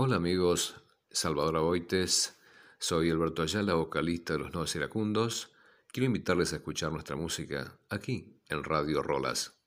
Hola amigos, Salvador Aboites, soy Alberto Ayala, vocalista de Los Nuevos Iracundos. Quiero invitarles a escuchar nuestra música aquí en Radio Rolas.